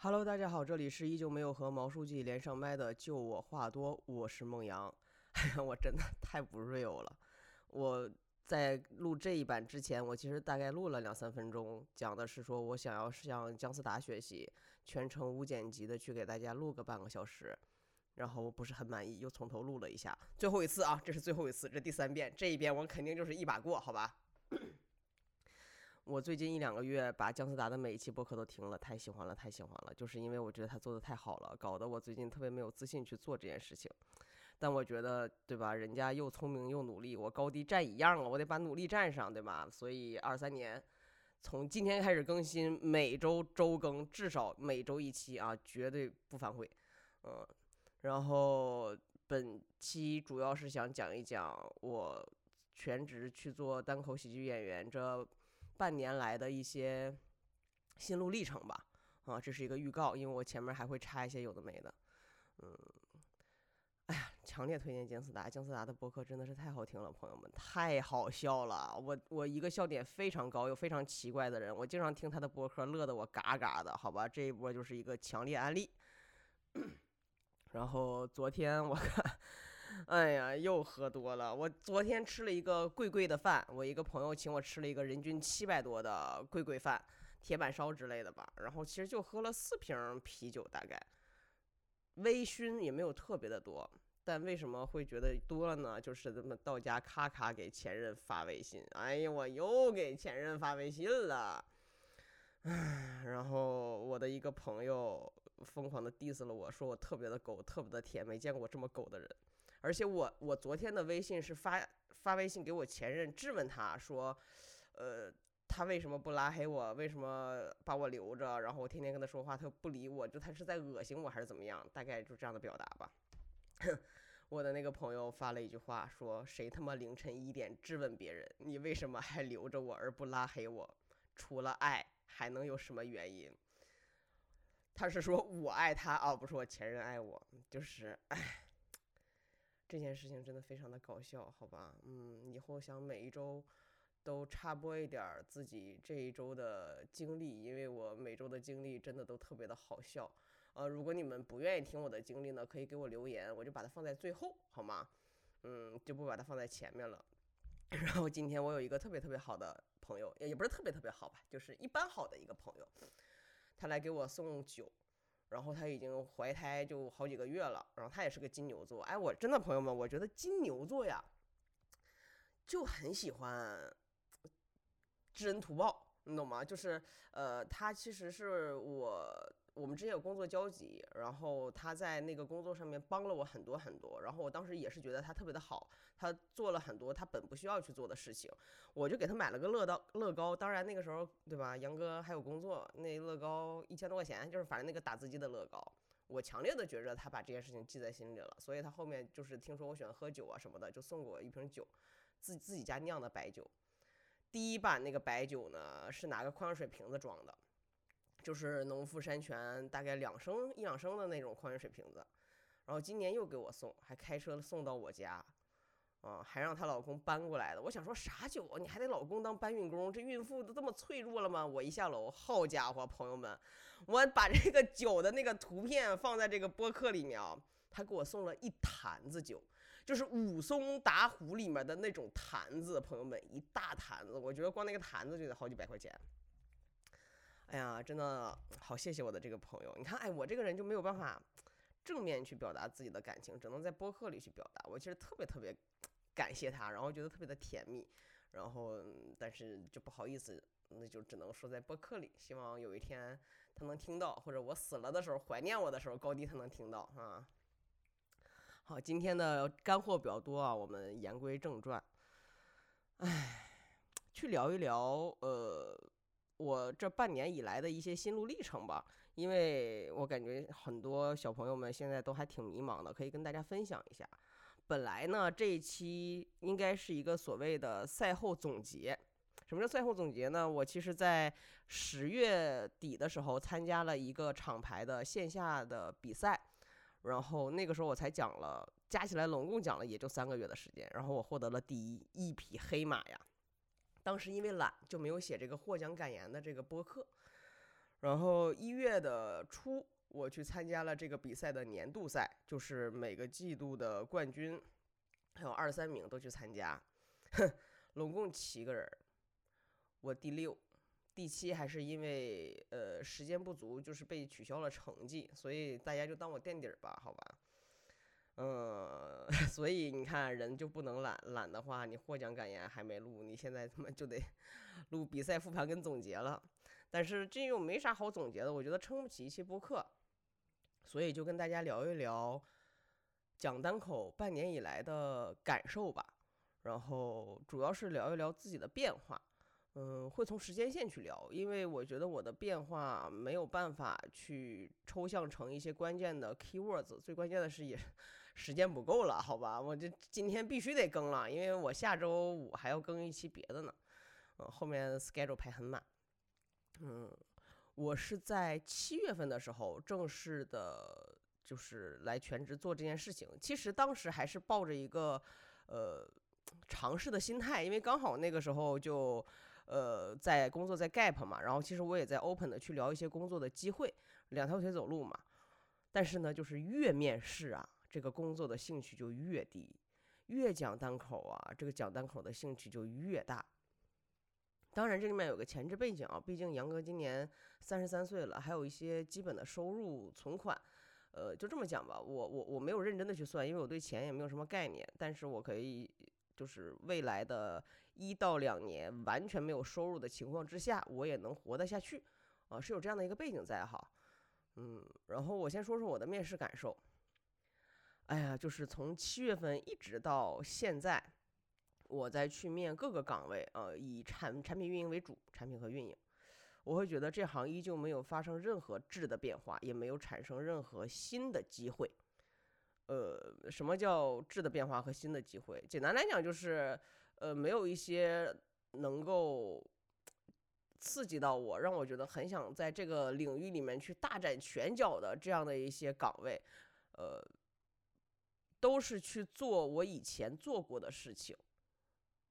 Hello，大家好，这里是依旧没有和毛书记连上麦的，就我话多，我是孟阳。我真的太不 real 了。我在录这一版之前，我其实大概录了两三分钟，讲的是说我想要向姜思达学习，全程无剪辑的去给大家录个半个小时，然后我不是很满意，又从头录了一下。最后一次啊，这是最后一次，这第三遍，这一遍我肯定就是一把过，好吧？我最近一两个月把姜思达的每一期播客都听了，太喜欢了，太喜欢了，就是因为我觉得他做的太好了，搞得我最近特别没有自信去做这件事情。但我觉得，对吧？人家又聪明又努力，我高低站一样啊，我得把努力站上，对吧？所以二三年从今天开始更新，每周周更，至少每周一期啊，绝对不反悔。嗯，然后本期主要是想讲一讲我全职去做单口喜剧演员这。半年来的一些心路历程吧，啊，这是一个预告，因为我前面还会插一些有的没的，嗯，哎呀，强烈推荐姜思达，姜思达的播客真的是太好听了，朋友们，太好笑了，我我一个笑点非常高又非常奇怪的人，我经常听他的播客，乐得我嘎嘎的，好吧，这一波就是一个强烈案例。然后昨天我看。哎呀，又喝多了。我昨天吃了一个贵贵的饭，我一个朋友请我吃了一个人均七百多的贵贵饭，铁板烧之类的吧。然后其实就喝了四瓶啤酒，大概微醺也没有特别的多。但为什么会觉得多了呢？就是这么到家咔咔给前任发微信。哎呀，我又给前任发微信了。唉，然后我的一个朋友疯狂的 diss 了我说我特别的狗，特别的甜，没见过这么狗的人。而且我我昨天的微信是发发微信给我前任质问他说，呃，他为什么不拉黑我？为什么把我留着？然后我天天跟他说话，他不理我，就他是在恶心我还是怎么样？大概就这样的表达吧。我的那个朋友发了一句话说：“谁他妈凌晨一点质问别人，你为什么还留着我而不拉黑我？除了爱，还能有什么原因？”他是说我爱他啊，不是我前任爱我，就是唉。这件事情真的非常的搞笑，好吧，嗯，以后想每一周都插播一点自己这一周的经历，因为我每周的经历真的都特别的好笑。呃，如果你们不愿意听我的经历呢，可以给我留言，我就把它放在最后，好吗？嗯，就不把它放在前面了。然后今天我有一个特别特别好的朋友，也也不是特别特别好吧，就是一般好的一个朋友，他来给我送酒。然后他已经怀胎就好几个月了，然后他也是个金牛座。哎，我真的朋友们，我觉得金牛座呀，就很喜欢知恩图报，你懂吗？就是呃，他其实是我。我们之间有工作交集，然后他在那个工作上面帮了我很多很多，然后我当时也是觉得他特别的好，他做了很多他本不需要去做的事情，我就给他买了个乐高乐高，当然那个时候对吧，杨哥还有工作，那乐高一千多块钱，就是反正那个打字机的乐高，我强烈的觉着他把这件事情记在心里了，所以他后面就是听说我喜欢喝酒啊什么的，就送过我一瓶酒，自自己家酿的白酒，第一版那个白酒呢是拿个矿泉水瓶子装的。就是农夫山泉大概两升一两升的那种矿泉水瓶子，然后今年又给我送，还开车送到我家，啊，还让她老公搬过来的。我想说啥酒啊？你还得老公当搬运工？这孕妇都这么脆弱了吗？我一下楼，好家伙，朋友们，我把这个酒的那个图片放在这个播客里面啊，他给我送了一坛子酒，就是武松打虎里面的那种坛子，朋友们，一大坛子，我觉得光那个坛子就得好几百块钱。哎呀，真的好谢谢我的这个朋友。你看，哎，我这个人就没有办法正面去表达自己的感情，只能在播客里去表达。我其实特别特别感谢他，然后觉得特别的甜蜜，然后但是就不好意思，那就只能说在播客里。希望有一天他能听到，或者我死了的时候怀念我的时候，高低他能听到啊。好，今天的干货比较多啊，我们言归正传。哎，去聊一聊，呃。我这半年以来的一些心路历程吧，因为我感觉很多小朋友们现在都还挺迷茫的，可以跟大家分享一下。本来呢，这一期应该是一个所谓的赛后总结。什么叫赛后总结呢？我其实，在十月底的时候参加了一个厂牌的线下的比赛，然后那个时候我才讲了，加起来总共讲了也就三个月的时间，然后我获得了第一一匹黑马呀。当时因为懒，就没有写这个获奖感言的这个播客。然后一月的初，我去参加了这个比赛的年度赛，就是每个季度的冠军，还有二三名都去参加，哼，拢共七个人，我第六，第七还是因为呃时间不足，就是被取消了成绩，所以大家就当我垫底儿吧，好吧。嗯，所以你看，人就不能懒，懒的话，你获奖感言还没录，你现在他妈就得 录比赛复盘跟总结了。但是这又没啥好总结的，我觉得撑不起一期播客，所以就跟大家聊一聊讲单口半年以来的感受吧。然后主要是聊一聊自己的变化，嗯，会从时间线去聊，因为我觉得我的变化没有办法去抽象成一些关键的 keywords，最关键的是也。时间不够了，好吧，我这今天必须得更了，因为我下周五还要更一期别的呢。嗯，后面 schedule 排很满。嗯，我是在七月份的时候正式的，就是来全职做这件事情。其实当时还是抱着一个呃尝试的心态，因为刚好那个时候就呃在工作在 gap 嘛，然后其实我也在 open 的去聊一些工作的机会，两条腿走路嘛。但是呢，就是越面试啊。这个工作的兴趣就越低，越讲单口啊，这个讲单口的兴趣就越大。当然，这里面有个前置背景啊，毕竟杨哥今年三十三岁了，还有一些基本的收入存款。呃，就这么讲吧，我我我没有认真的去算，因为我对钱也没有什么概念。但是我可以，就是未来的一到两年完全没有收入的情况之下，我也能活得下去啊，是有这样的一个背景在哈。嗯，然后我先说说我的面试感受。哎呀，就是从七月份一直到现在，我在去面各个岗位，呃，以产产品运营为主，产品和运营，我会觉得这行依旧没有发生任何质的变化，也没有产生任何新的机会。呃，什么叫质的变化和新的机会？简单来讲就是，呃，没有一些能够刺激到我，让我觉得很想在这个领域里面去大展拳脚的这样的一些岗位，呃。都是去做我以前做过的事情，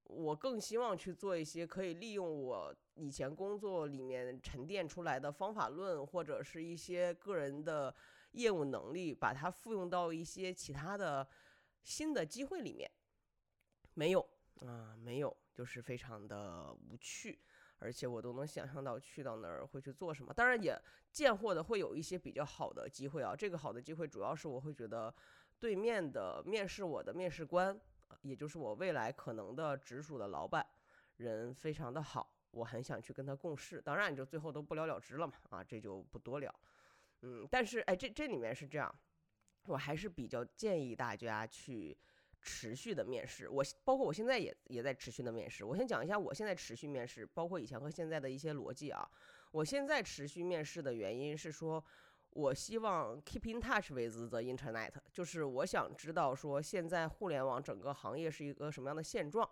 我更希望去做一些可以利用我以前工作里面沉淀出来的方法论，或者是一些个人的业务能力，把它复用到一些其他的新的机会里面。没有啊，没有，就是非常的无趣，而且我都能想象到去到那儿会去做什么。当然也见货的会有一些比较好的机会啊，这个好的机会主要是我会觉得。对面的面试我的面试官，也就是我未来可能的直属的老板，人非常的好，我很想去跟他共事。当然，你就最后都不了了之了嘛，啊，这就不多聊。嗯，但是哎，这这里面是这样，我还是比较建议大家去持续的面试。我包括我现在也也在持续的面试。我先讲一下我现在持续面试，包括以前和现在的一些逻辑啊。我现在持续面试的原因是说。我希望 keep in touch with the internet，就是我想知道说现在互联网整个行业是一个什么样的现状，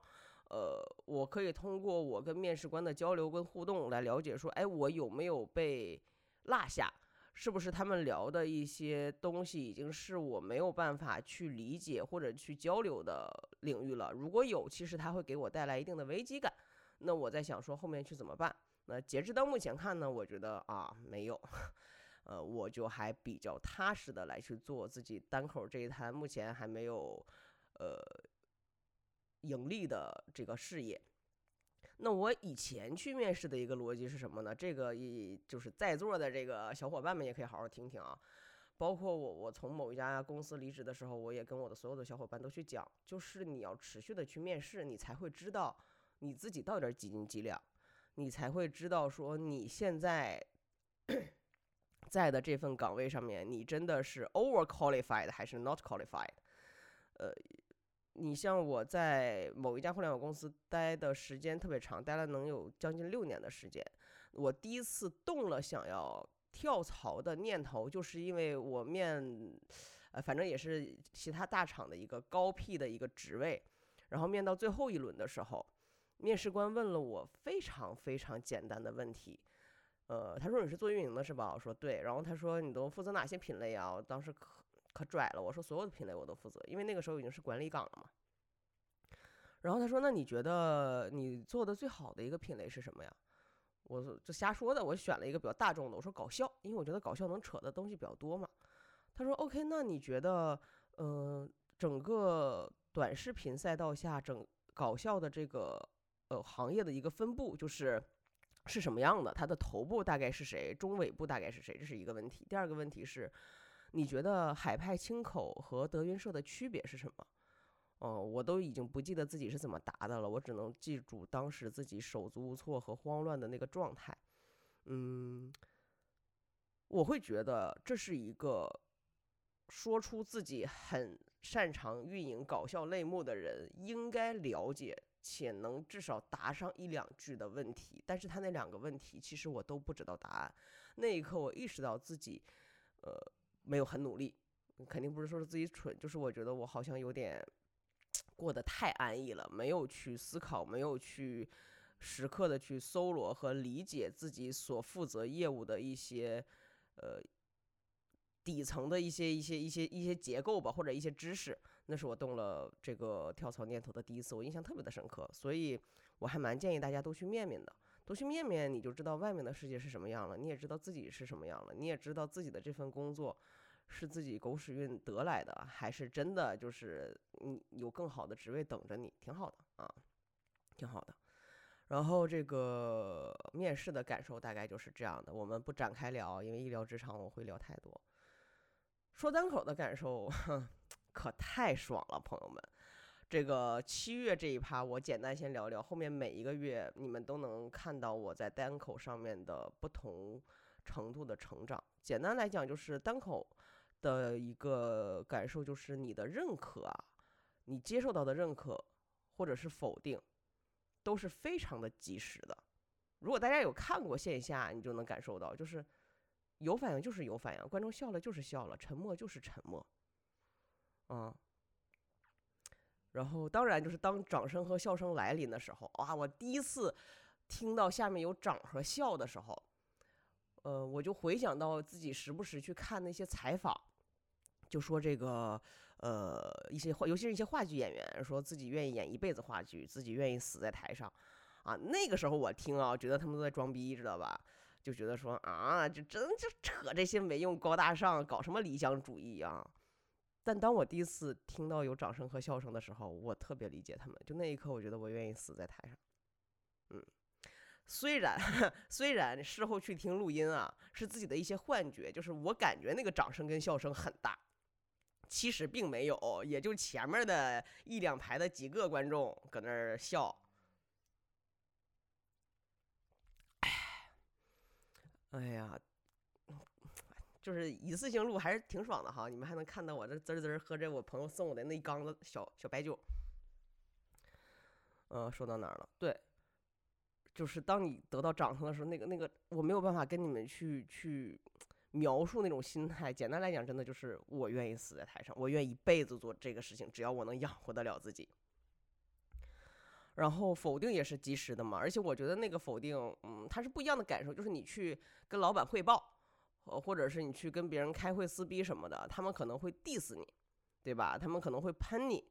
呃，我可以通过我跟面试官的交流跟互动来了解说，哎，我有没有被落下？是不是他们聊的一些东西已经是我没有办法去理解或者去交流的领域了？如果有，其实它会给我带来一定的危机感。那我在想说后面去怎么办？那截止到目前看呢，我觉得啊，没有。呃，我就还比较踏实的来去做自己单口这一摊，目前还没有呃盈利的这个事业。那我以前去面试的一个逻辑是什么呢？这个一就是在座的这个小伙伴们也可以好好听听啊。包括我，我从某一家公司离职的时候，我也跟我的所有的小伙伴都去讲，就是你要持续的去面试，你才会知道你自己到底几斤几两，你才会知道说你现在。在的这份岗位上面，你真的是 over qualified 还是 not qualified？呃，你像我在某一家互联网公司待的时间特别长，待了能有将近六年的时间。我第一次动了想要跳槽的念头，就是因为我面，呃，反正也是其他大厂的一个高 P 的一个职位，然后面到最后一轮的时候，面试官问了我非常非常简单的问题。呃，他说你是做运营的是吧？我说对。然后他说你都负责哪些品类啊？我当时可可拽了，我说所有的品类我都负责，因为那个时候已经是管理岗了嘛。然后他说那你觉得你做的最好的一个品类是什么呀？我这瞎说的，我选了一个比较大众的，我说搞笑，因为我觉得搞笑能扯的东西比较多嘛。他说 OK，那你觉得，嗯，整个短视频赛道下，整搞笑的这个呃行业的一个分布，就是是什么样的？它的头部大概是谁？中尾部大概是谁？这是一个问题。第二个问题是，你觉得海派清口和德云社的区别是什么？哦，我都已经不记得自己是怎么答的了，我只能记住当时自己手足无措和慌乱的那个状态。嗯，我会觉得这是一个说出自己很擅长运营搞笑类目的人应该了解且能至少答上一两句的问题，但是他那两个问题其实我都不知道答案。那一刻我意识到自己，呃，没有很努力，肯定不是说是自己蠢，就是我觉得我好像有点。过得太安逸了，没有去思考，没有去时刻的去搜罗和理解自己所负责业务的一些呃底层的一些一些一些一些结构吧，或者一些知识。那是我动了这个跳槽念头的第一次，我印象特别的深刻。所以我还蛮建议大家都去面面的，都去面面，你就知道外面的世界是什么样了，你也知道自己是什么样了，你也知道自己的这份工作。是自己狗屎运得来的，还是真的就是你有更好的职位等着你，挺好的啊，挺好的。然后这个面试的感受大概就是这样的，我们不展开聊，因为一聊职场我会聊太多。说单口的感受，可太爽了，朋友们。这个七月这一趴，我简单先聊聊，后面每一个月你们都能看到我在单口上面的不同程度的成长。简单来讲，就是单口。的一个感受就是你的认可啊，你接受到的认可或者是否定，都是非常的及时的。如果大家有看过线下，你就能感受到，就是有反应就是有反应，观众笑了就是笑了，沉默就是沉默，嗯。然后当然就是当掌声和笑声来临的时候，哇！我第一次听到下面有掌和笑的时候。呃，我就回想到自己时不时去看那些采访，就说这个，呃，一些话，尤其是一些话剧演员，说自己愿意演一辈子话剧，自己愿意死在台上，啊，那个时候我听啊，觉得他们都在装逼，知道吧？就觉得说啊，就真就扯这些没用，高大上，搞什么理想主义啊？但当我第一次听到有掌声和笑声的时候，我特别理解他们，就那一刻，我觉得我愿意死在台上，嗯。虽然 虽然事后去听录音啊，是自己的一些幻觉，就是我感觉那个掌声跟笑声很大，其实并没有，也就前面的一两排的几个观众搁那儿笑。哎呀，就是一次性录还是挺爽的哈，你们还能看到我这滋滋喝着我朋友送我的那一缸子小小白酒。嗯，说到哪儿了？对。就是当你得到掌声的时候，那个那个我没有办法跟你们去去描述那种心态。简单来讲，真的就是我愿意死在台上，我愿意一辈子做这个事情，只要我能养活得了自己。然后否定也是及时的嘛，而且我觉得那个否定，嗯，它是不一样的感受。就是你去跟老板汇报，呃，或者是你去跟别人开会撕逼什么的，他们可能会 diss 你，对吧？他们可能会喷你，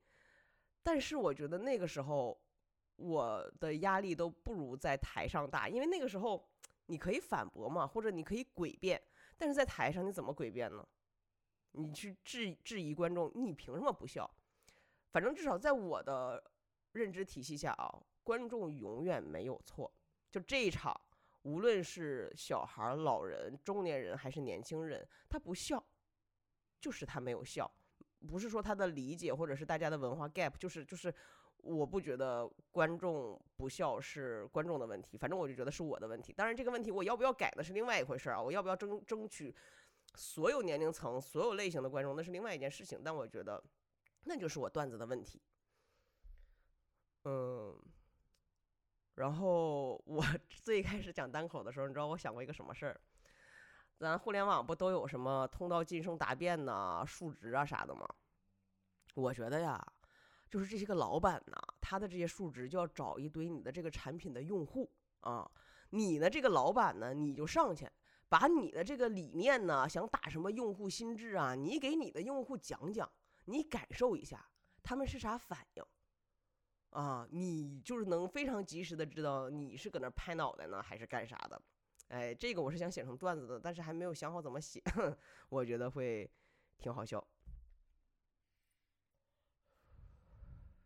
但是我觉得那个时候。我的压力都不如在台上大，因为那个时候你可以反驳嘛，或者你可以诡辩，但是在台上你怎么诡辩呢？你去质质疑观众，你凭什么不笑？反正至少在我的认知体系下啊，观众永远没有错。就这一场，无论是小孩、老人、中年人还是年轻人，他不笑，就是他没有笑，不是说他的理解或者是大家的文化 gap，就是就是。我不觉得观众不笑是观众的问题，反正我就觉得是我的问题。当然，这个问题我要不要改那是另外一回事啊！我要不要争争取所有年龄层、所有类型的观众，那是另外一件事情。但我觉得那就是我段子的问题。嗯，然后我 最开始讲单口的时候，你知道我想过一个什么事儿？咱互联网不都有什么通道晋升答辩呐、数值啊啥的吗？我觉得呀。就是这些个老板呢，他的这些数值就要找一堆你的这个产品的用户啊，你的这个老板呢，你就上去把你的这个理念呢，想打什么用户心智啊，你给你的用户讲讲，你感受一下他们是啥反应啊，你就是能非常及时的知道你是搁那拍脑袋呢，还是干啥的。哎，这个我是想写成段子的，但是还没有想好怎么写，我觉得会挺好笑。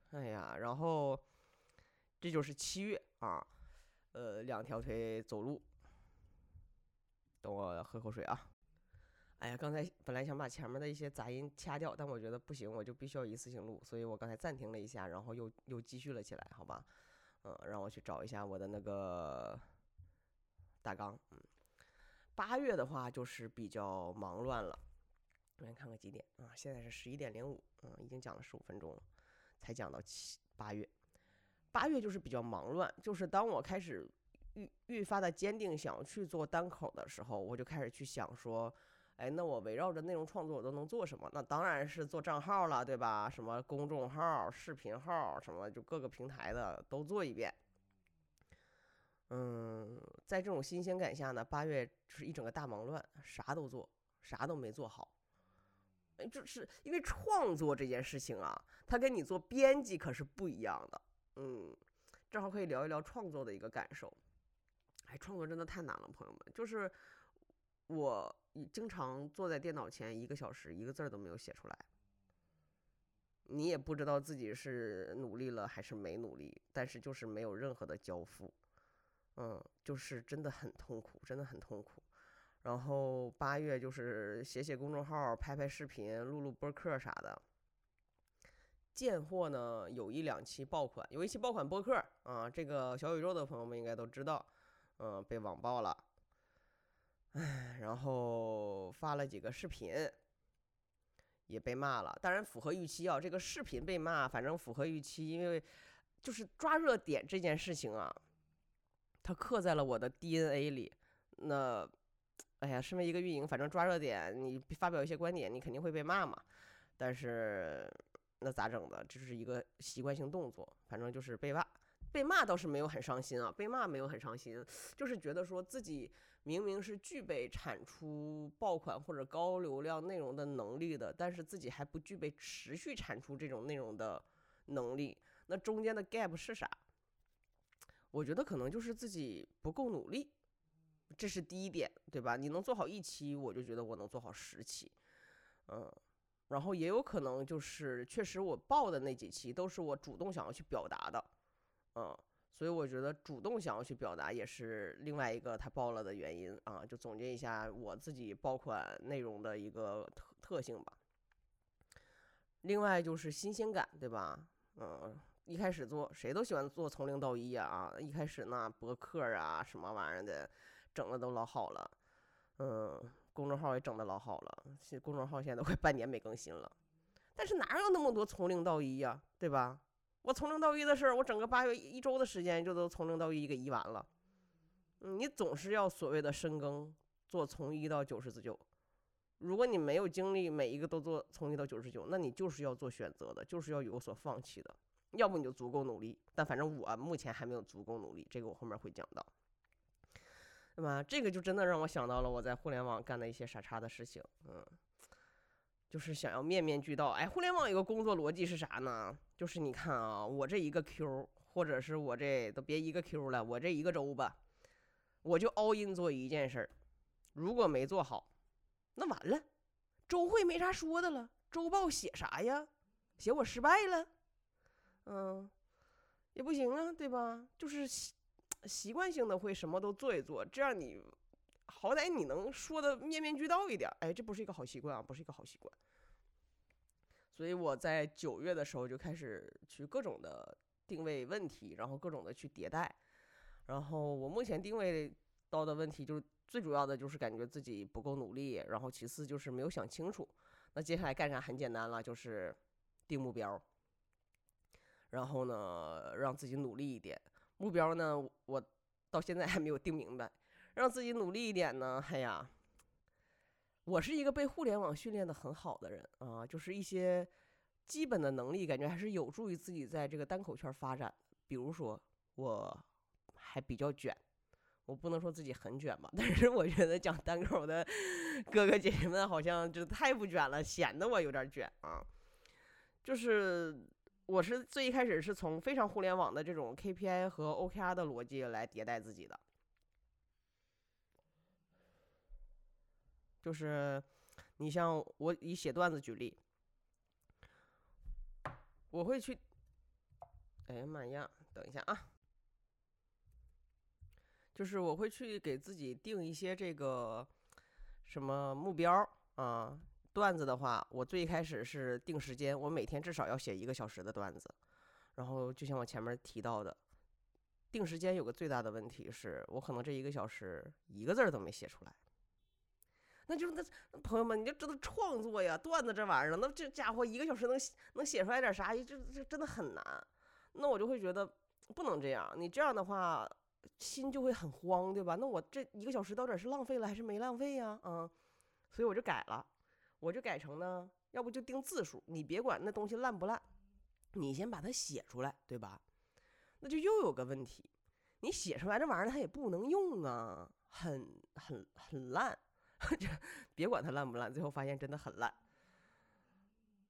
哎呀，然后这就是七月啊，呃，两条腿走路。等我喝口水啊。哎呀，刚才本来想把前面的一些杂音掐掉，但我觉得不行，我就必须要一次性录，所以我刚才暂停了一下，然后又又继续了起来，好吧？嗯，让我去找一下我的那个大纲。嗯，八月的话就是比较忙乱了。我先看看几点啊？现在是十一点零五，嗯，已经讲了十五分钟了，才讲到七八月。八月就是比较忙乱，就是当我开始愈愈发的坚定想要去做单口的时候，我就开始去想说。哎，那我围绕着内容创作，我都能做什么？那当然是做账号了，对吧？什么公众号、视频号，什么就各个平台的都做一遍。嗯，在这种新鲜感下呢，八月是一整个大忙乱，啥都做，啥都没做好。哎，就是因为创作这件事情啊，它跟你做编辑可是不一样的。嗯，正好可以聊一聊创作的一个感受。哎，创作真的太难了，朋友们，就是我。经常坐在电脑前一个小时，一个字儿都没有写出来，你也不知道自己是努力了还是没努力，但是就是没有任何的交付，嗯，就是真的很痛苦，真的很痛苦。然后八月就是写写公众号、拍拍视频、录录播客啥的，贱货呢有一两期爆款，有一期爆款播客啊，这个小宇宙的朋友们应该都知道，嗯，被网爆了。唉，然后发了几个视频，也被骂了。当然符合预期啊，这个视频被骂，反正符合预期，因为就是抓热点这件事情啊，它刻在了我的 DNA 里。那，哎呀，身为一个运营，反正抓热点，你发表一些观点，你肯定会被骂嘛。但是那咋整的？这是一个习惯性动作，反正就是被骂。被骂倒是没有很伤心啊，被骂没有很伤心，就是觉得说自己。明明是具备产出爆款或者高流量内容的能力的，但是自己还不具备持续产出这种内容的能力。那中间的 gap 是啥？我觉得可能就是自己不够努力，这是第一点，对吧？你能做好一期，我就觉得我能做好十期，嗯。然后也有可能就是确实我报的那几期都是我主动想要去表达的，嗯。所以我觉得主动想要去表达也是另外一个他爆了的原因啊，就总结一下我自己爆款内容的一个特特性吧。另外就是新鲜感，对吧？嗯，一开始做谁都喜欢做从零到一啊，一开始那博客啊什么玩意儿的，整的都老好了，嗯，公众号也整的老好了，现公众号现在都快半年没更新了，但是哪有那么多从零到一呀，对吧？我从零到一的事儿，我整个八月一周的时间就都从零到一给移完了。嗯，你总是要所谓的深耕，做从一到九十九。如果你没有精力每一个都做从一到九十九，那你就是要做选择的，就是要有所放弃的。要不你就足够努力，但反正我目前还没有足够努力，这个我后面会讲到。对吧？这个就真的让我想到了我在互联网干的一些傻叉的事情。嗯。就是想要面面俱到，哎，互联网有个工作逻辑是啥呢？就是你看啊，我这一个 Q，或者是我这都别一个 Q 了，我这一个周吧，我就 all in 做一件事儿，如果没做好，那完了，周会没啥说的了，周报写啥呀？写我失败了，嗯，也不行啊，对吧？就是习习惯性的会什么都做一做，这样你。好歹你能说的面面俱到一点，哎，这不是一个好习惯啊，不是一个好习惯。所以我在九月的时候就开始去各种的定位问题，然后各种的去迭代。然后我目前定位到的问题，就是最主要的就是感觉自己不够努力，然后其次就是没有想清楚。那接下来干啥很简单了，就是定目标。然后呢，让自己努力一点。目标呢，我到现在还没有定明白。让自己努力一点呢？哎呀，我是一个被互联网训练的很好的人啊，就是一些基本的能力，感觉还是有助于自己在这个单口圈发展。比如说，我还比较卷，我不能说自己很卷吧，但是我觉得讲单口的哥哥姐姐们好像就太不卷了，显得我有点卷啊。就是我是最一开始是从非常互联网的这种 KPI 和 OKR 的逻辑来迭代自己的，就是你像我以写段子举例，我会去，哎呀妈呀，等一下啊，就是我会去给自己定一些这个什么目标啊。段子的话，我最开始是定时间，我每天至少要写一个小时的段子。然后就像我前面提到的，定时间有个最大的问题是，我可能这一个小时一个字儿都没写出来。那就那朋友们，你就知道创作呀，段子这玩意儿，那这家伙一个小时能能写出来点啥？这这真的很难。那我就会觉得不能这样，你这样的话心就会很慌，对吧？那我这一个小时到底是浪费了还是没浪费呀？嗯，所以我就改了。我就改成呢，要不就定字数，你别管那东西烂不烂，你先把它写出来，对吧？那就又有个问题，你写出来这玩意儿它也不能用啊，很很很烂，别管它烂不烂，最后发现真的很烂。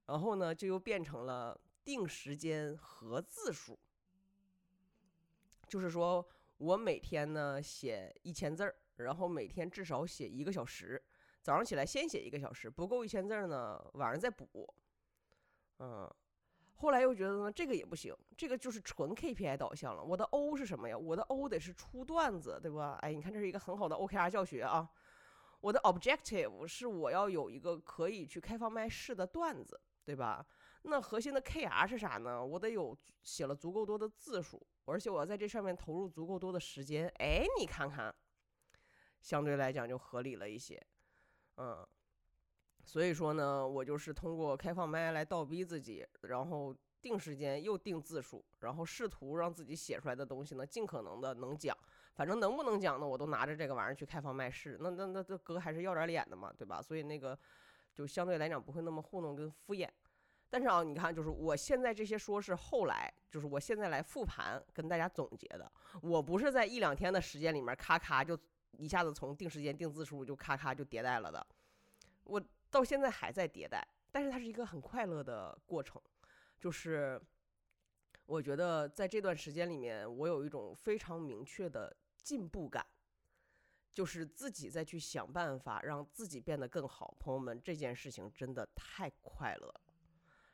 然后呢，就又变成了定时间和字数，就是说我每天呢写一千字儿，然后每天至少写一个小时。早上起来先写一个小时，不够一千字呢，晚上再补。嗯，后来又觉得呢，这个也不行，这个就是纯 KPI 导向了。我的 O 是什么呀？我的 O 得是出段子，对吧？哎，你看这是一个很好的 OKR 教学啊。我的 Objective 是我要有一个可以去开放麦试的段子，对吧？那核心的 KR 是啥呢？我得有写了足够多的字数，而且我要在这上面投入足够多的时间。哎，你看看，相对来讲就合理了一些。嗯，所以说呢，我就是通过开放麦来倒逼自己，然后定时间又定字数，然后试图让自己写出来的东西呢，尽可能的能讲。反正能不能讲呢，我都拿着这个玩意儿去开房卖市。那那那这哥还是要点脸的嘛，对吧？所以那个就相对来讲不会那么糊弄跟敷衍。但是啊，你看，就是我现在这些说是后来，就是我现在来复盘跟大家总结的，我不是在一两天的时间里面咔咔就。一下子从定时间定字数就咔咔就迭代了的，我到现在还在迭代，但是它是一个很快乐的过程，就是我觉得在这段时间里面，我有一种非常明确的进步感，就是自己再去想办法让自己变得更好。朋友们，这件事情真的太快乐了，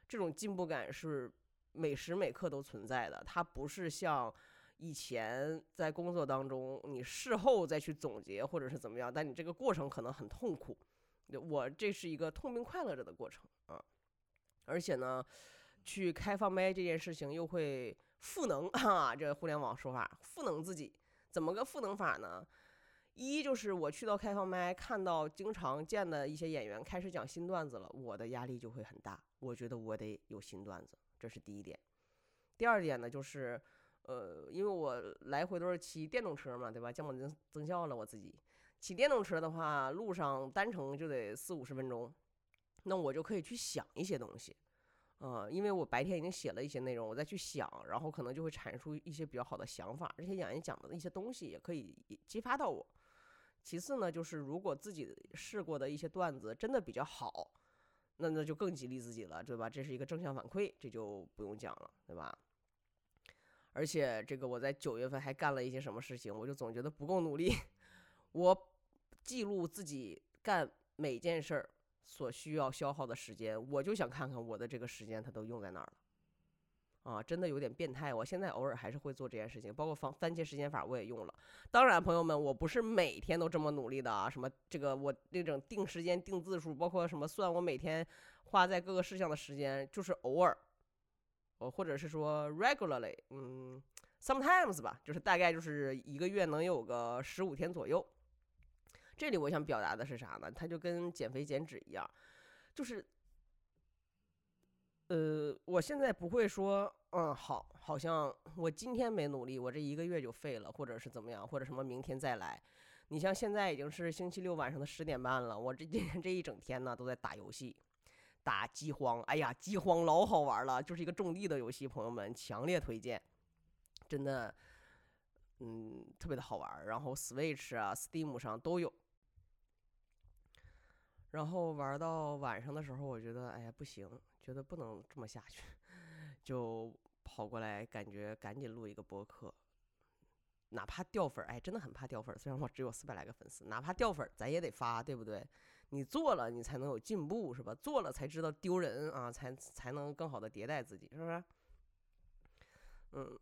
这种进步感是每时每刻都存在的，它不是像。以前在工作当中，你事后再去总结或者是怎么样，但你这个过程可能很痛苦。我这是一个痛并快乐着的过程啊，而且呢，去开放麦这件事情又会赋能 啊，这互联网说法赋能自己，怎么个赋能法呢？一就是我去到开放麦，看到经常见的一些演员开始讲新段子了，我的压力就会很大，我觉得我得有新段子，这是第一点。第二点呢，就是。呃，因为我来回都是骑电动车嘛，对吧？降本增增效了我自己。骑电动车的话，路上单程就得四五十分钟，那我就可以去想一些东西，呃，因为我白天已经写了一些内容，我再去想，然后可能就会产生出一些比较好的想法。这些演员讲的一些东西也可以激发到我。其次呢，就是如果自己试过的一些段子真的比较好，那那就更激励自己了，对吧？这是一个正向反馈，这就不用讲了，对吧？而且这个我在九月份还干了一些什么事情，我就总觉得不够努力。我记录自己干每件事儿所需要消耗的时间，我就想看看我的这个时间它都用在哪儿了。啊，真的有点变态。我现在偶尔还是会做这件事情，包括番番茄时间法我也用了。当然，朋友们，我不是每天都这么努力的啊。什么这个我那种定时间、定字数，包括什么算我每天花在各个事项的时间，就是偶尔。哦，或者是说 regularly，嗯，sometimes 吧，就是大概就是一个月能有个十五天左右。这里我想表达的是啥呢？它就跟减肥减脂一样，就是，呃，我现在不会说，嗯，好，好像我今天没努力，我这一个月就废了，或者是怎么样，或者什么明天再来。你像现在已经是星期六晚上的十点半了，我这今天这一整天呢都在打游戏。打饥荒，哎呀，饥荒老好玩了，就是一个种地的游戏，朋友们强烈推荐，真的，嗯，特别的好玩。然后 Switch 啊、Steam 上都有。然后玩到晚上的时候，我觉得，哎呀，不行，觉得不能这么下去，就跑过来，感觉赶紧录一个播客，哪怕掉粉儿，哎，真的很怕掉粉儿。虽然我只有四百来个粉丝，哪怕掉粉儿，咱也得发，对不对？你做了，你才能有进步，是吧？做了才知道丢人啊，才才能更好的迭代自己，是不是？嗯，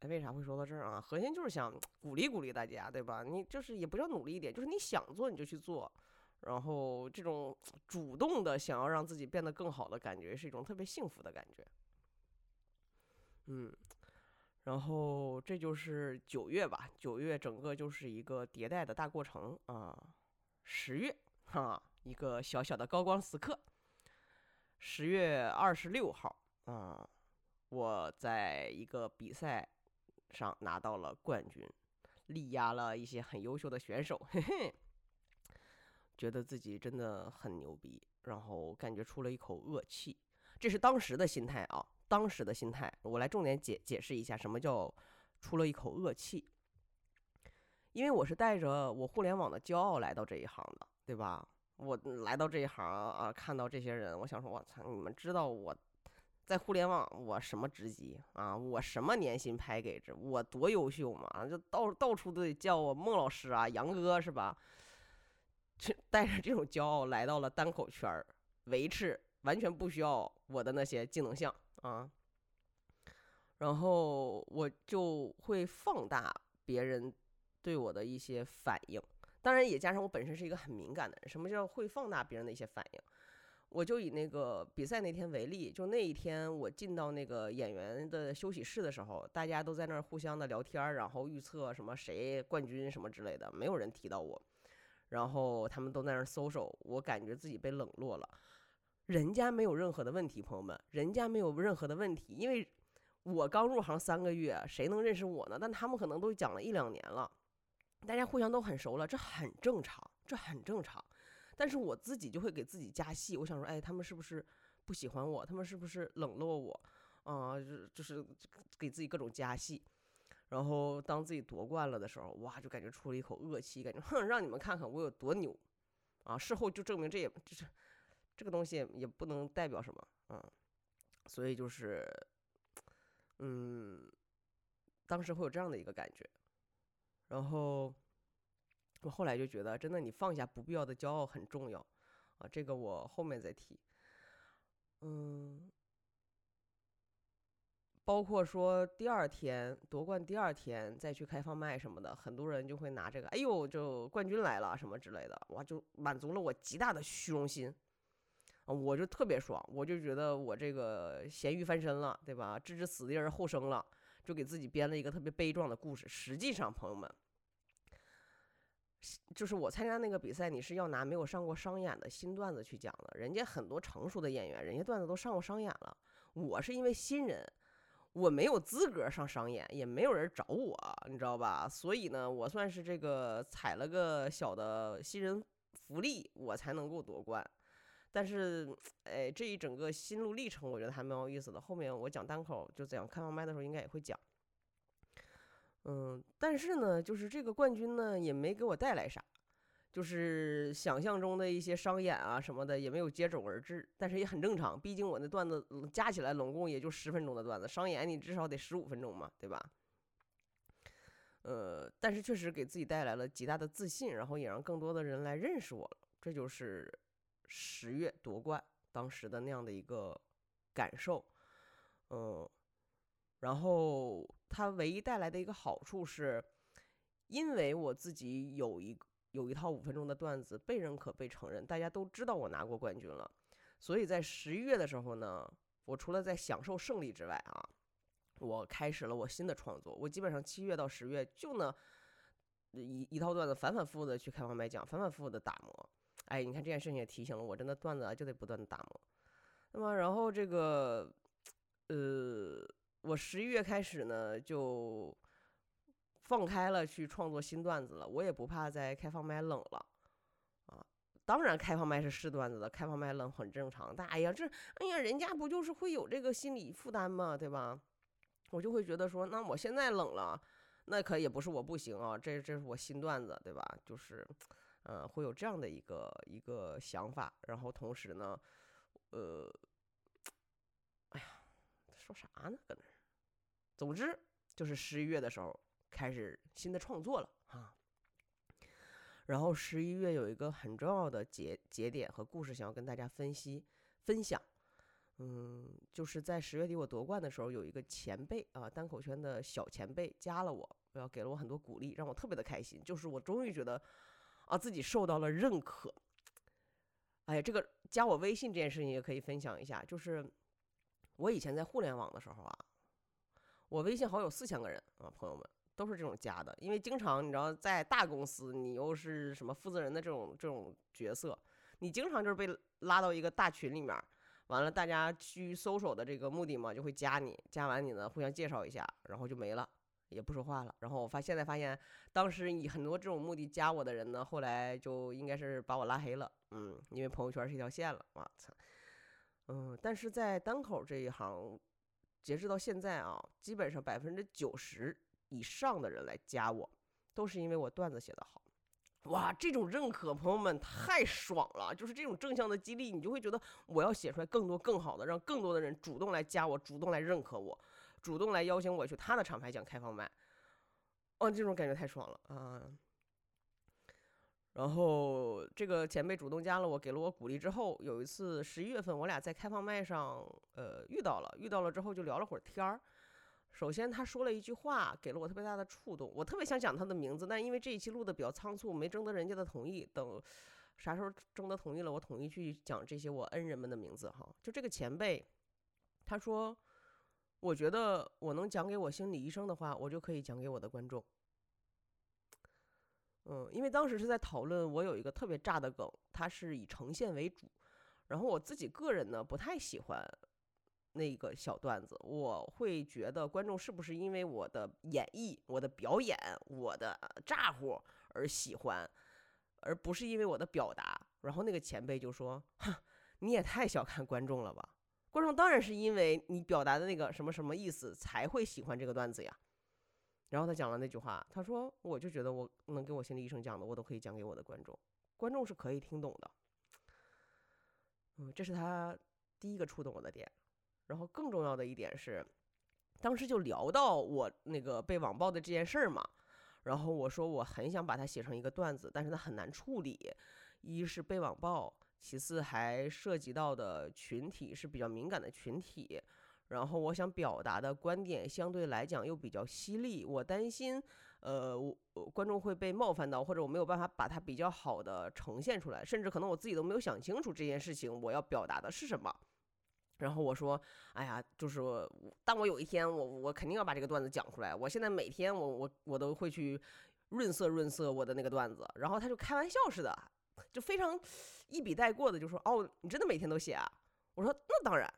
哎，为啥会说到这儿啊？核心就是想鼓励鼓励大家，对吧？你就是也不叫努力一点，就是你想做你就去做，然后这种主动的想要让自己变得更好的感觉，是一种特别幸福的感觉。嗯，然后这就是九月吧，九月整个就是一个迭代的大过程啊。十月哈，一个小小的高光时刻。十月二十六号啊。我在一个比赛上拿到了冠军，力压了一些很优秀的选手，嘿嘿，觉得自己真的很牛逼，然后感觉出了一口恶气，这是当时的心态啊，当时的心态。我来重点解解释一下什么叫出了一口恶气，因为我是带着我互联网的骄傲来到这一行的，对吧？我来到这一行啊，看到这些人，我想说，我操，你们知道我。在互联网，我什么职级啊？我什么年薪排给着？我多优秀嘛？就到到处都得叫我孟老师啊，杨哥是吧？这带着这种骄傲来到了单口圈儿，维持完全不需要我的那些技能项啊。然后我就会放大别人对我的一些反应，当然也加上我本身是一个很敏感的人。什么叫会放大别人的一些反应？我就以那个比赛那天为例，就那一天我进到那个演员的休息室的时候，大家都在那儿互相的聊天，然后预测什么谁冠军什么之类的，没有人提到我。然后他们都在那儿搜手，我感觉自己被冷落了。人家没有任何的问题，朋友们，人家没有任何的问题，因为我刚入行三个月，谁能认识我呢？但他们可能都讲了一两年了，大家互相都很熟了，这很正常，这很正常。但是我自己就会给自己加戏，我想说，哎，他们是不是不喜欢我？他们是不是冷落我？啊，就就是给自己各种加戏。然后当自己夺冠了的时候，哇，就感觉出了一口恶气，感觉哼，让你们看看我有多牛啊！事后就证明这也就是这个东西也不能代表什么啊。所以就是，嗯，当时会有这样的一个感觉，然后。我后来就觉得，真的，你放下不必要的骄傲很重要，啊，这个我后面再提。嗯，包括说第二天夺冠，第二天再去开放麦什么的，很多人就会拿这个，哎呦，就冠军来了什么之类的，哇，就满足了我极大的虚荣心，啊，我就特别爽，我就觉得我这个咸鱼翻身了，对吧？置之死地而后生了，就给自己编了一个特别悲壮的故事。实际上，朋友们。就是我参加那个比赛，你是要拿没有上过商演的新段子去讲的。人家很多成熟的演员，人家段子都上过商演了。我是因为新人，我没有资格上商演，也没有人找我，你知道吧？所以呢，我算是这个踩了个小的新人福利，我才能够夺冠。但是，哎，这一整个心路历程，我觉得还蛮有意思的。后面我讲单口，就讲开放麦的时候，应该也会讲。嗯，但是呢，就是这个冠军呢，也没给我带来啥，就是想象中的一些商演啊什么的也没有接踵而至，但是也很正常，毕竟我那段子加起来总共也就十分钟的段子，商演你至少得十五分钟嘛，对吧？呃，但是确实给自己带来了极大的自信，然后也让更多的人来认识我了，这就是十月夺冠当时的那样的一个感受，嗯。然后它唯一带来的一个好处是，因为我自己有一有一套五分钟的段子被认可、被承认，大家都知道我拿过冠军了，所以在十一月的时候呢，我除了在享受胜利之外啊，我开始了我新的创作。我基本上七月到十月就呢一一套段子反反复复的去开放麦讲，反反复复的打磨。哎，你看这件事情也提醒了我，真的段子啊就得不断的打磨。那么然后这个呃。我十一月开始呢，就放开了去创作新段子了。我也不怕在开放麦冷了，啊，当然开放麦是试段子的，开放麦冷很正常。但哎呀，这哎呀，人家不就是会有这个心理负担吗？对吧？我就会觉得说，那我现在冷了，那可也不是我不行啊，这这是我新段子，对吧？就是，嗯，会有这样的一个一个想法。然后同时呢，呃。哎呀说啥呢？搁那儿。总之就是十一月的时候开始新的创作了啊。然后十一月有一个很重要的节节点和故事，想要跟大家分析分享。嗯，就是在十月底我夺冠的时候，有一个前辈啊，单口圈的小前辈加了我，要给了我很多鼓励，让我特别的开心。就是我终于觉得啊，自己受到了认可。哎呀，这个加我微信这件事情也可以分享一下。就是我以前在互联网的时候啊，我微信好友四千个人啊，朋友们都是这种加的。因为经常你知道，在大公司，你又是什么负责人的这种这种角色，你经常就是被拉到一个大群里面。完了，大家去搜索的这个目的嘛，就会加你，加完你呢，互相介绍一下，然后就没了，也不说话了。然后我发现在发现，当时以很多这种目的加我的人呢，后来就应该是把我拉黑了，嗯，因为朋友圈是一条线了，我操，嗯，但是在单口这一行，截止到现在啊，基本上百分之九十以上的人来加我，都是因为我段子写得好。哇，这种认可，朋友们太爽了！就是这种正向的激励，你就会觉得我要写出来更多更好的，让更多的人主动来加我，主动来认可我，主动来邀请我去他的厂牌讲开放麦。哦，这种感觉太爽了啊！然后这个前辈主动加了我，给了我鼓励之后，有一次十一月份，我俩在开放麦上呃遇到了，遇到了之后就聊了会儿天儿。首先，他说了一句话，给了我特别大的触动。我特别想讲他的名字，但因为这一期录的比较仓促，没征得人家的同意。等啥时候征得同意了，我统一去讲这些我恩人们的名字哈。就这个前辈，他说，我觉得我能讲给我心理医生的话，我就可以讲给我的观众。嗯，因为当时是在讨论我有一个特别炸的梗，它是以呈现为主，然后我自己个人呢不太喜欢。那个小段子，我会觉得观众是不是因为我的演绎、我的表演、我的咋呼而喜欢，而不是因为我的表达。然后那个前辈就说：“哼，你也太小看观众了吧！观众当然是因为你表达的那个什么什么意思才会喜欢这个段子呀。”然后他讲了那句话，他说：“我就觉得我能给我心理医生讲的，我都可以讲给我的观众，观众是可以听懂的。”嗯，这是他第一个触动我的点。然后更重要的一点是，当时就聊到我那个被网暴的这件事儿嘛。然后我说我很想把它写成一个段子，但是它很难处理。一是被网暴，其次还涉及到的群体是比较敏感的群体。然后我想表达的观点相对来讲又比较犀利，我担心呃我观众会被冒犯到，或者我没有办法把它比较好的呈现出来，甚至可能我自己都没有想清楚这件事情我要表达的是什么。然后我说：“哎呀，就是当我有一天，我我肯定要把这个段子讲出来。我现在每天，我我我都会去润色润色我的那个段子。”然后他就开玩笑似的，就非常一笔带过的就说：“哦，你真的每天都写啊？”我说：“那当然。”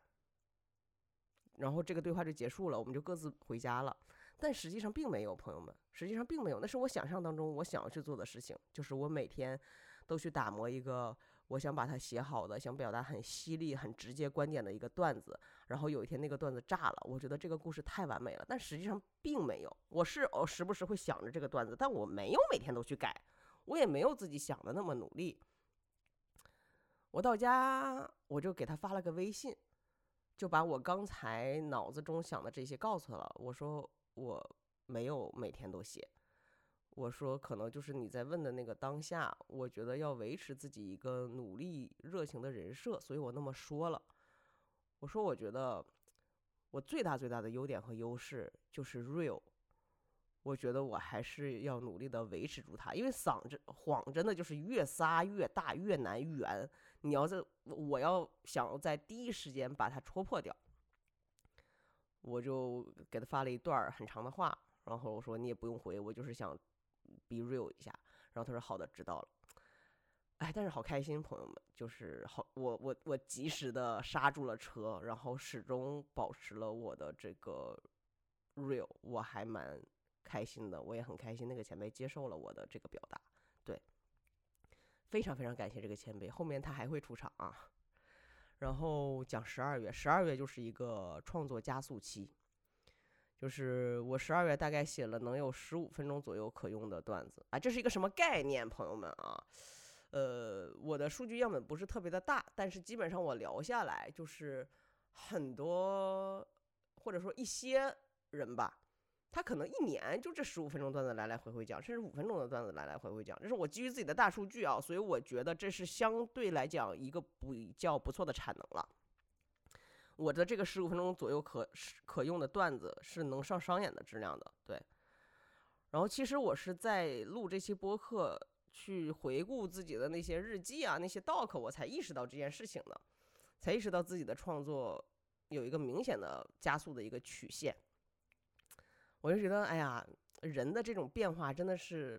然后这个对话就结束了，我们就各自回家了。但实际上并没有，朋友们，实际上并没有。那是我想象当中我想要去做的事情，就是我每天都去打磨一个。我想把它写好的，想表达很犀利、很直接观点的一个段子，然后有一天那个段子炸了，我觉得这个故事太完美了，但实际上并没有。我是哦，时不时会想着这个段子，但我没有每天都去改，我也没有自己想的那么努力。我到家我就给他发了个微信，就把我刚才脑子中想的这些告诉他了。我说我没有每天都写。我说，可能就是你在问的那个当下，我觉得要维持自己一个努力、热情的人设，所以我那么说了。我说，我觉得我最大最大的优点和优势就是 real。我觉得我还是要努力的维持住它，因为嗓子谎真的就是越撒越大，越难圆。你要在，我要想在第一时间把它戳破掉，我就给他发了一段很长的话，然后我说你也不用回，我就是想。Be real 一下，然后他说好的，知道了。哎，但是好开心，朋友们，就是好，我我我及时的刹住了车，然后始终保持了我的这个 real，我还蛮开心的，我也很开心，那个前辈接受了我的这个表达，对，非常非常感谢这个前辈，后面他还会出场啊。然后讲十二月，十二月就是一个创作加速期。就是我十二月大概写了能有十五分钟左右可用的段子啊，这是一个什么概念，朋友们啊？呃，我的数据样本不是特别的大，但是基本上我聊下来就是很多或者说一些人吧，他可能一年就这十五分钟段子来来回回讲，甚至五分钟的段子来来回回讲。这是我基于自己的大数据啊，所以我觉得这是相对来讲一个比较不错的产能了。我的这个十五分钟左右可可用的段子是能上商演的质量的，对。然后其实我是在录这期播客，去回顾自己的那些日记啊，那些 doc，我才意识到这件事情的，才意识到自己的创作有一个明显的加速的一个曲线。我就觉得，哎呀，人的这种变化真的是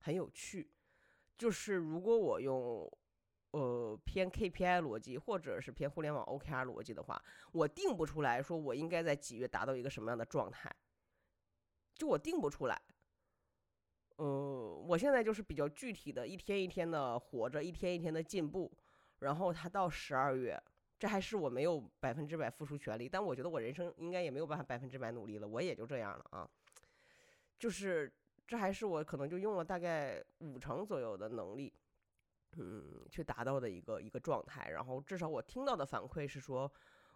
很有趣。就是如果我用。呃，偏 KPI 逻辑，或者是偏互联网 OKR 逻辑的话，我定不出来说我应该在几月达到一个什么样的状态，就我定不出来。呃，我现在就是比较具体的，一天一天的活着，一天一天的进步。然后他到十二月，这还是我没有百分之百付出全力，但我觉得我人生应该也没有办法百分之百努力了，我也就这样了啊。就是这还是我可能就用了大概五成左右的能力。嗯，去达到的一个一个状态，然后至少我听到的反馈是说，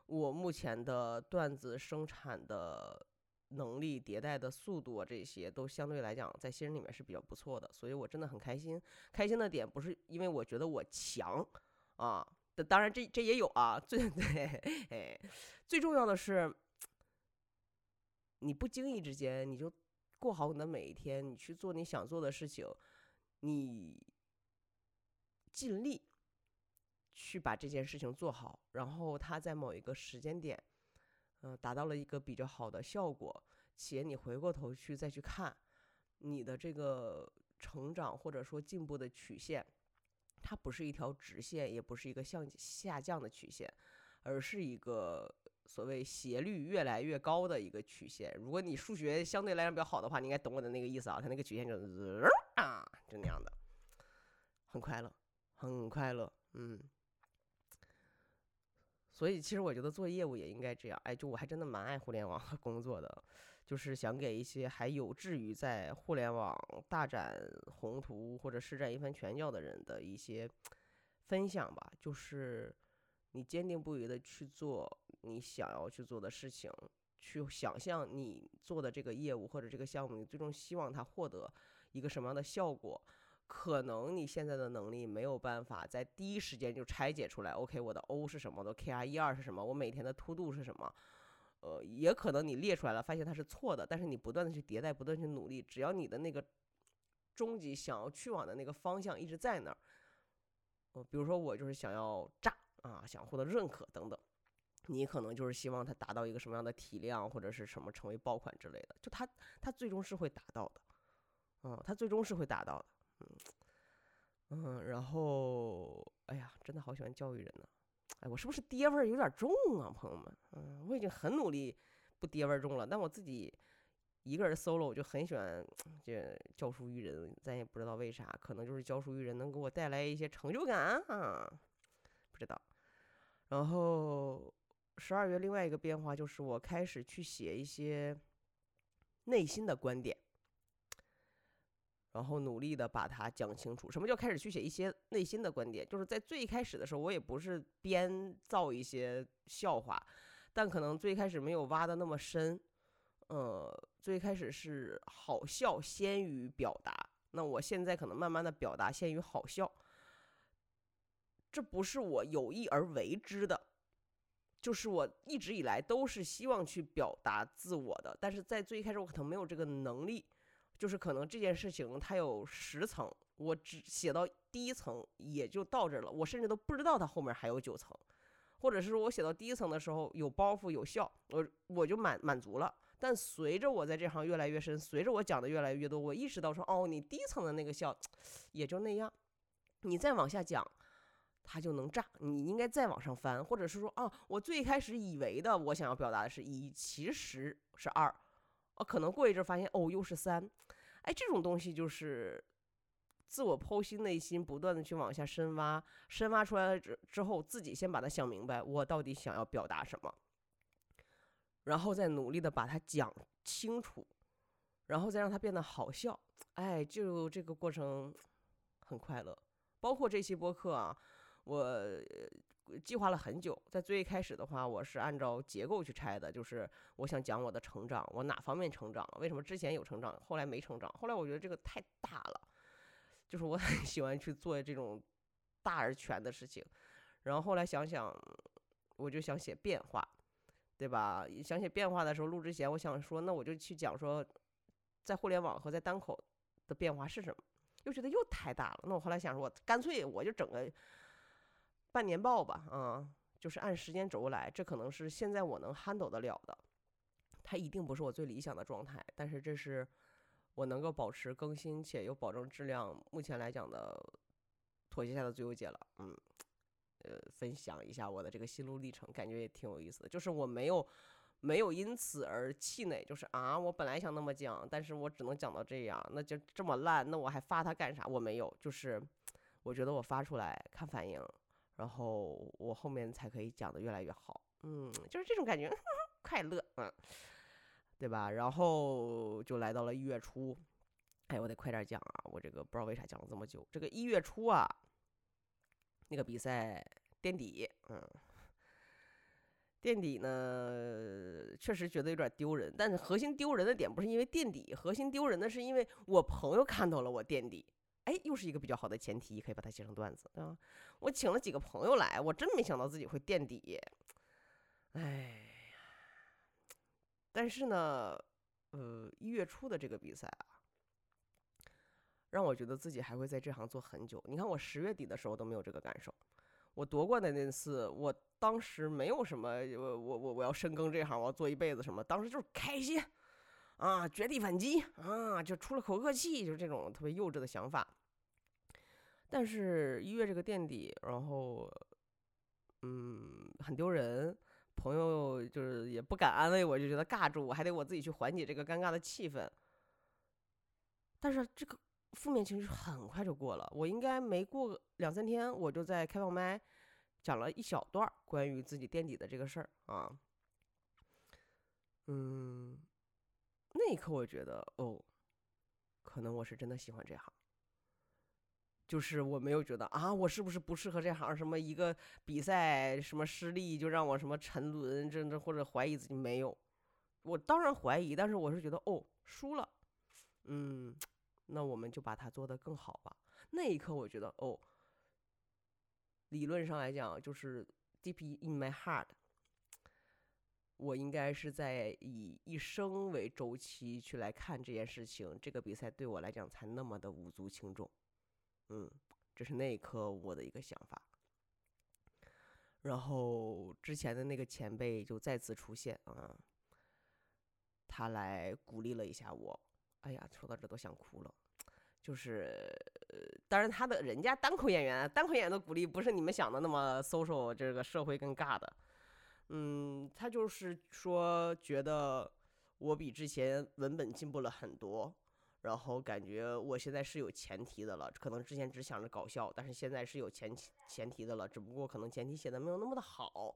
我目前的段子生产的能力、迭代的速度啊，这些都相对来讲在新人里面是比较不错的，所以我真的很开心。开心的点不是因为我觉得我强啊，当然这这也有啊，最对，哎，最重要的是，你不经意之间你就过好你的每一天，你去做你想做的事情，你。尽力去把这件事情做好，然后他在某一个时间点，嗯，达到了一个比较好的效果，且你回过头去再去看你的这个成长或者说进步的曲线，它不是一条直线，也不是一个向下降的曲线，而是一个所谓斜率越来越高的一个曲线。如果你数学相对来讲比较好的话，你应该懂我的那个意思啊，它那个曲线就 啊，就那样的，很快乐。很快乐，嗯，所以其实我觉得做业务也应该这样，哎，就我还真的蛮爱互联网工作的，就是想给一些还有志于在互联网大展宏图或者施展一番拳脚的人的一些分享吧，就是你坚定不移的去做你想要去做的事情，去想象你做的这个业务或者这个项目，你最终希望它获得一个什么样的效果。可能你现在的能力没有办法在第一时间就拆解出来。OK，我的 O 是什么？的 KR 一二是什么？我每天的突度是什么？呃，也可能你列出来了，发现它是错的，但是你不断的去迭代，不断去努力，只要你的那个终极想要去往的那个方向一直在那儿。呃，比如说我就是想要炸啊，想获得认可等等，你可能就是希望它达到一个什么样的体量或者是什么成为爆款之类的，就它它最终是会达到的，嗯，它最终是会达到的。嗯嗯，然后哎呀，真的好喜欢教育人呢。哎，我是不是爹味儿有点重啊，朋友们？嗯，我已经很努力不爹味儿重了，但我自己一个人 solo 我就很喜欢这教书育人，咱也不知道为啥，可能就是教书育人能给我带来一些成就感啊，不知道。然后十二月另外一个变化就是我开始去写一些内心的观点。然后努力的把它讲清楚。什么叫开始去写一些内心的观点？就是在最开始的时候，我也不是编造一些笑话，但可能最开始没有挖的那么深。呃，最开始是好笑先于表达。那我现在可能慢慢的表达先于好笑。这不是我有意而为之的，就是我一直以来都是希望去表达自我的，但是在最开始我可能没有这个能力。就是可能这件事情它有十层，我只写到第一层也就到这了，我甚至都不知道它后面还有九层，或者是说我写到第一层的时候有包袱有笑，我我就满满足了。但随着我在这行越来越深，随着我讲的越来越多，我意识到说，哦，你第一层的那个笑也就那样，你再往下讲，它就能炸。你应该再往上翻，或者是说，哦，我最开始以为的我想要表达的是一，其实是二。哦，可能过一阵发现哦，又是三，哎，这种东西就是自我剖析内心，不断的去往下深挖，深挖出来了之之后，自己先把它想明白，我到底想要表达什么，然后再努力的把它讲清楚，然后再让它变得好笑，哎，就这个过程很快乐。包括这期播客啊，我计划了很久，在最一开始的话，我是按照结构去拆的，就是我想讲我的成长，我哪方面成长，为什么之前有成长，后来没成长，后来我觉得这个太大了，就是我 很喜欢去做这种大而全的事情，然后后来想想，我就想写变化。对吧？想写变化的时候，录之前我想说，那我就去讲说，在互联网和在单口的变化是什么？又觉得又太大了。那我后来想说，我干脆我就整个半年报吧，啊，就是按时间轴来。这可能是现在我能 handle 得了的。它一定不是我最理想的状态，但是这是我能够保持更新且又保证质量，目前来讲的妥协下的最优解了。嗯。呃，分享一下我的这个心路历程，感觉也挺有意思的。就是我没有没有因此而气馁，就是啊，我本来想那么讲，但是我只能讲到这样，那就这么烂，那我还发它干啥？我没有，就是我觉得我发出来看反应，然后我后面才可以讲的越来越好。嗯，就是这种感觉，快乐，嗯，对吧？然后就来到了一月初，哎，我得快点讲啊，我这个不知道为啥讲了这么久。这个一月初啊。那个比赛垫底，嗯，垫底呢，确实觉得有点丢人。但是核心丢人的点不是因为垫底，核心丢人的是因为我朋友看到了我垫底，哎，又是一个比较好的前提，可以把它写成段子，对吧？我请了几个朋友来，我真没想到自己会垫底，哎呀！但是呢，呃，一月初的这个比赛啊。让我觉得自己还会在这行做很久。你看，我十月底的时候都没有这个感受。我夺冠的那次，我当时没有什么，我我我我要深耕这行，我要做一辈子什么。当时就是开心啊，绝地反击啊，就出了口恶气，就是这种特别幼稚的想法。但是一月这个垫底，然后嗯，很丢人，朋友就是也不敢安慰我，就觉得尬住，我还得我自己去缓解这个尴尬的气氛。但是这个。负面情绪很快就过了，我应该没过两三天，我就在开放麦讲了一小段关于自己垫底的这个事儿啊。嗯，那一刻我觉得，哦，可能我是真的喜欢这行。就是我没有觉得啊，我是不是不适合这行？什么一个比赛什么失利就让我什么沉沦，这这或者怀疑自己没有？我当然怀疑，但是我是觉得，哦，输了，嗯。那我们就把它做得更好吧。那一刻，我觉得哦，理论上来讲，就是 deep in my heart，我应该是在以一生为周期去来看这件事情。这个比赛对我来讲才那么的无足轻重。嗯，这是那一刻我的一个想法。然后之前的那个前辈就再次出现啊，他来鼓励了一下我。哎呀，说到这都想哭了，就是，当然他的人家单口演员，单口演员的鼓励不是你们想的那么 social，这个社会更尬的，嗯，他就是说觉得我比之前文本进步了很多，然后感觉我现在是有前提的了，可能之前只想着搞笑，但是现在是有前前提的了，只不过可能前提写的没有那么的好，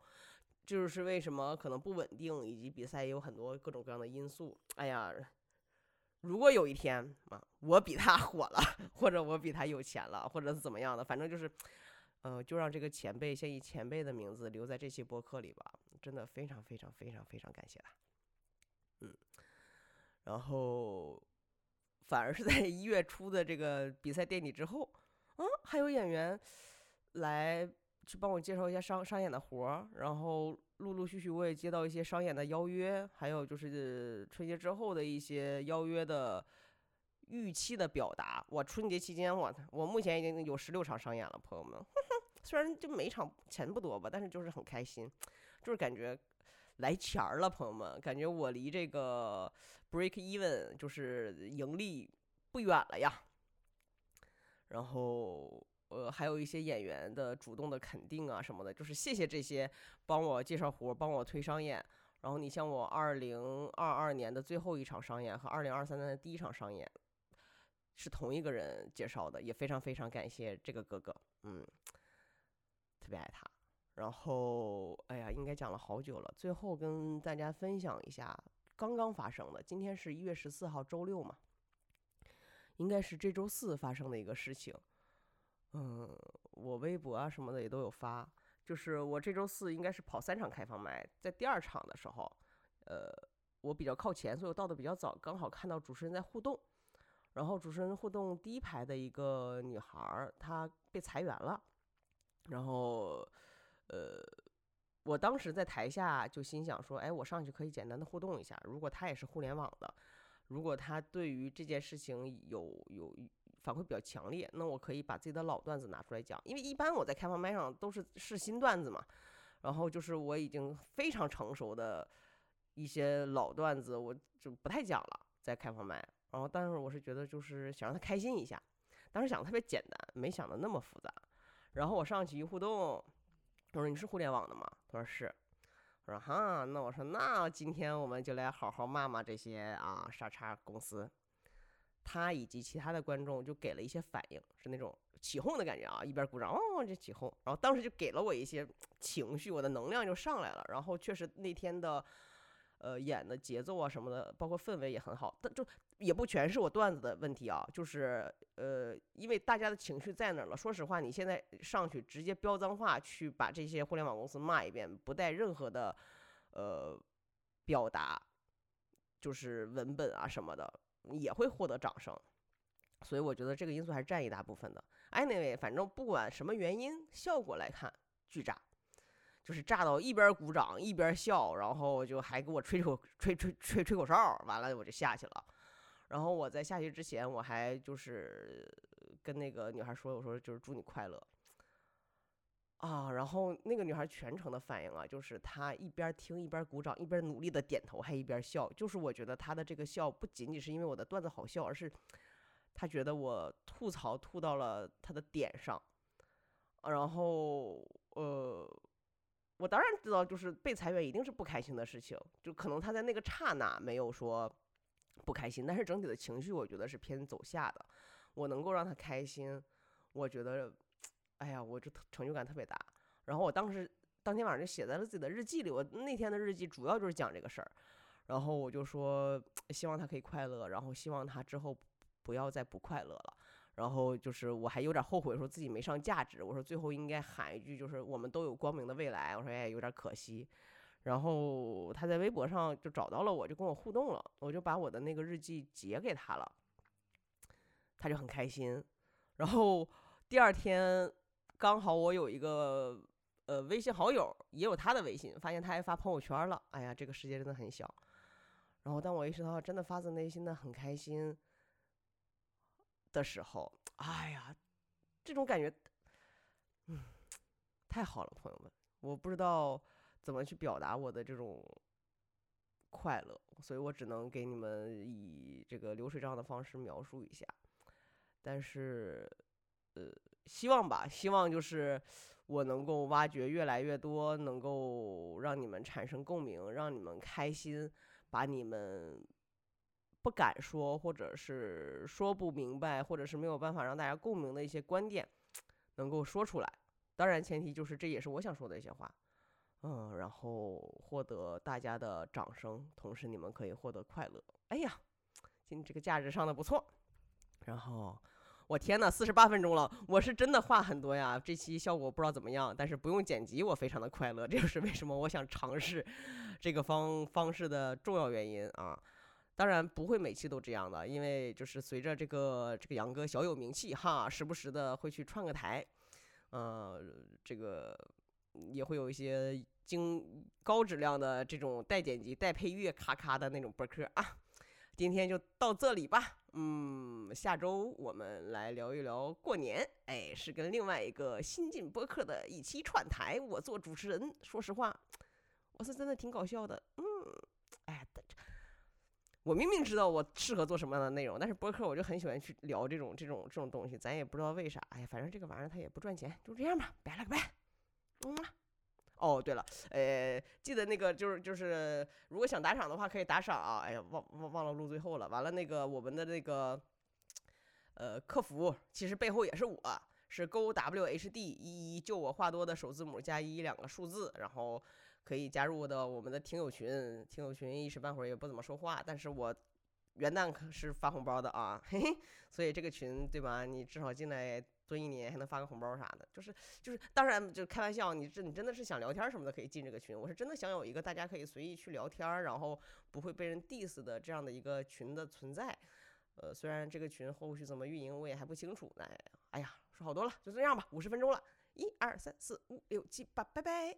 就是为什么可能不稳定，以及比赛也有很多各种各样的因素，哎呀。如果有一天啊，我比他火了，或者我比他有钱了，或者是怎么样的，反正就是，呃，就让这个前辈先以前辈的名字留在这期播客里吧。真的非常非常非常非常感谢他。嗯，然后反而是在一月初的这个比赛垫底之后，啊，还有演员来去帮我介绍一下商商演的活儿，然后。陆陆续续我也接到一些商演的邀约，还有就是春节之后的一些邀约的预期的表达。我春节期间，我我目前已经有十六场商演了，朋友们。虽然就每场钱不多吧，但是就是很开心，就是感觉来钱儿了，朋友们。感觉我离这个 break even 就是盈利不远了呀。然后。呃，还有一些演员的主动的肯定啊什么的，就是谢谢这些帮我介绍活、帮我推商演。然后你像我二零二二年的最后一场商演和二零二三年的第一场商演，是同一个人介绍的，也非常非常感谢这个哥哥，嗯，特别爱他。然后，哎呀，应该讲了好久了，最后跟大家分享一下刚刚发生的，今天是一月十四号周六嘛，应该是这周四发生的一个事情。嗯，我微博啊什么的也都有发。就是我这周四应该是跑三场开放麦，在第二场的时候，呃，我比较靠前，所以我到的比较早，刚好看到主持人在互动。然后主持人互动第一排的一个女孩儿，她被裁员了。然后，呃，我当时在台下就心想说，哎，我上去可以简单的互动一下。如果他也是互联网的，如果他对于这件事情有有。反馈比较强烈，那我可以把自己的老段子拿出来讲，因为一般我在开放麦上都是试新段子嘛，然后就是我已经非常成熟的一些老段子，我就不太讲了，在开放麦。然后，但是我是觉得就是想让他开心一下，当时想的特别简单，没想的那么复杂。然后我上去一互动，我说你是互联网的吗？他说是。我说哈，那我说那今天我们就来好好骂骂这些啊傻叉公司。他以及其他的观众就给了一些反应，是那种起哄的感觉啊，一边鼓掌哦，就起哄，然后当时就给了我一些情绪，我的能量就上来了。然后确实那天的，呃，演的节奏啊什么的，包括氛围也很好。但就也不全是我段子的问题啊，就是呃，因为大家的情绪在那儿了。说实话，你现在上去直接飙脏话，去把这些互联网公司骂一遍，不带任何的呃表达，就是文本啊什么的。也会获得掌声，所以我觉得这个因素还是占一大部分的。Anyway，反正不管什么原因，效果来看巨炸，就是炸到一边鼓掌一边笑，然后就还给我吹口吹吹吹吹口哨，完了我就下去了。然后我在下去之前，我还就是跟那个女孩说，我说就是祝你快乐。啊，然后那个女孩全程的反应啊，就是她一边听一边鼓掌，一边努力的点头，还一边笑。就是我觉得她的这个笑不仅仅是因为我的段子好笑，而是她觉得我吐槽吐到了她的点上。然后，呃，我当然知道，就是被裁员一定是不开心的事情，就可能她在那个刹那没有说不开心，但是整体的情绪我觉得是偏走下的。我能够让他开心，我觉得。哎呀，我这成就感特别大。然后我当时当天晚上就写在了自己的日记里。我那天的日记主要就是讲这个事儿。然后我就说，希望他可以快乐，然后希望他之后不要再不快乐了。然后就是我还有点后悔，说自己没上价值。我说最后应该喊一句，就是我们都有光明的未来。我说哎，有点可惜。然后他在微博上就找到了我，就跟我互动了。我就把我的那个日记截给他了，他就很开心。然后第二天。刚好我有一个呃微信好友，也有他的微信，发现他还发朋友圈了。哎呀，这个世界真的很小。然后当我意识到真的发自内心的很开心的时候，哎呀，这种感觉，嗯，太好了，朋友们，我不知道怎么去表达我的这种快乐，所以我只能给你们以这个流水账的方式描述一下。但是，呃。希望吧，希望就是我能够挖掘越来越多，能够让你们产生共鸣，让你们开心，把你们不敢说，或者是说不明白，或者是没有办法让大家共鸣的一些观点，能够说出来。当然，前提就是这也是我想说的一些话，嗯，然后获得大家的掌声，同时你们可以获得快乐。哎呀，今天这个价值上的不错，然后。我天呐，四十八分钟了，我是真的话很多呀。这期效果不知道怎么样，但是不用剪辑，我非常的快乐。这就是为什么我想尝试这个方方式的重要原因啊。当然不会每期都这样的，因为就是随着这个这个杨哥小有名气哈，时不时的会去串个台，呃，这个也会有一些经高质量的这种带剪辑、带配乐、咔咔的那种播客啊。今天就到这里吧，嗯，下周我们来聊一聊过年，哎，是跟另外一个新晋播客的一期串台，我做主持人。说实话，我是真的挺搞笑的，嗯，哎，我明明知道我适合做什么样的内容，但是播客我就很喜欢去聊这种这种这种东西，咱也不知道为啥，哎呀，反正这个玩意儿它也不赚钱，就这样吧，拜了个拜，嗯。哦，对了，呃，记得那个就是就是，如果想打赏的话，可以打赏啊。哎呀，忘忘忘了录最后了。完了，那个我们的那个，呃，客服其实背后也是我，是 G W H D 一一，就我话多的首字母加一两个数字，然后可以加入的我们的听友群。听友群一时半会儿也不怎么说话，但是我元旦可是发红包的啊，嘿嘿。所以这个群对吧？你至少进来。蹲一年，还能发个红包啥的。就是就是，当然就开玩笑，你这你真的是想聊天什么的，可以进这个群。我是真的想有一个大家可以随意去聊天，然后不会被人 diss 的这样的一个群的存在。呃，虽然这个群后续怎么运营我也还不清楚，哎，哎呀，说好多了，就这样吧，五十分钟了，一二三四五六七八，拜拜。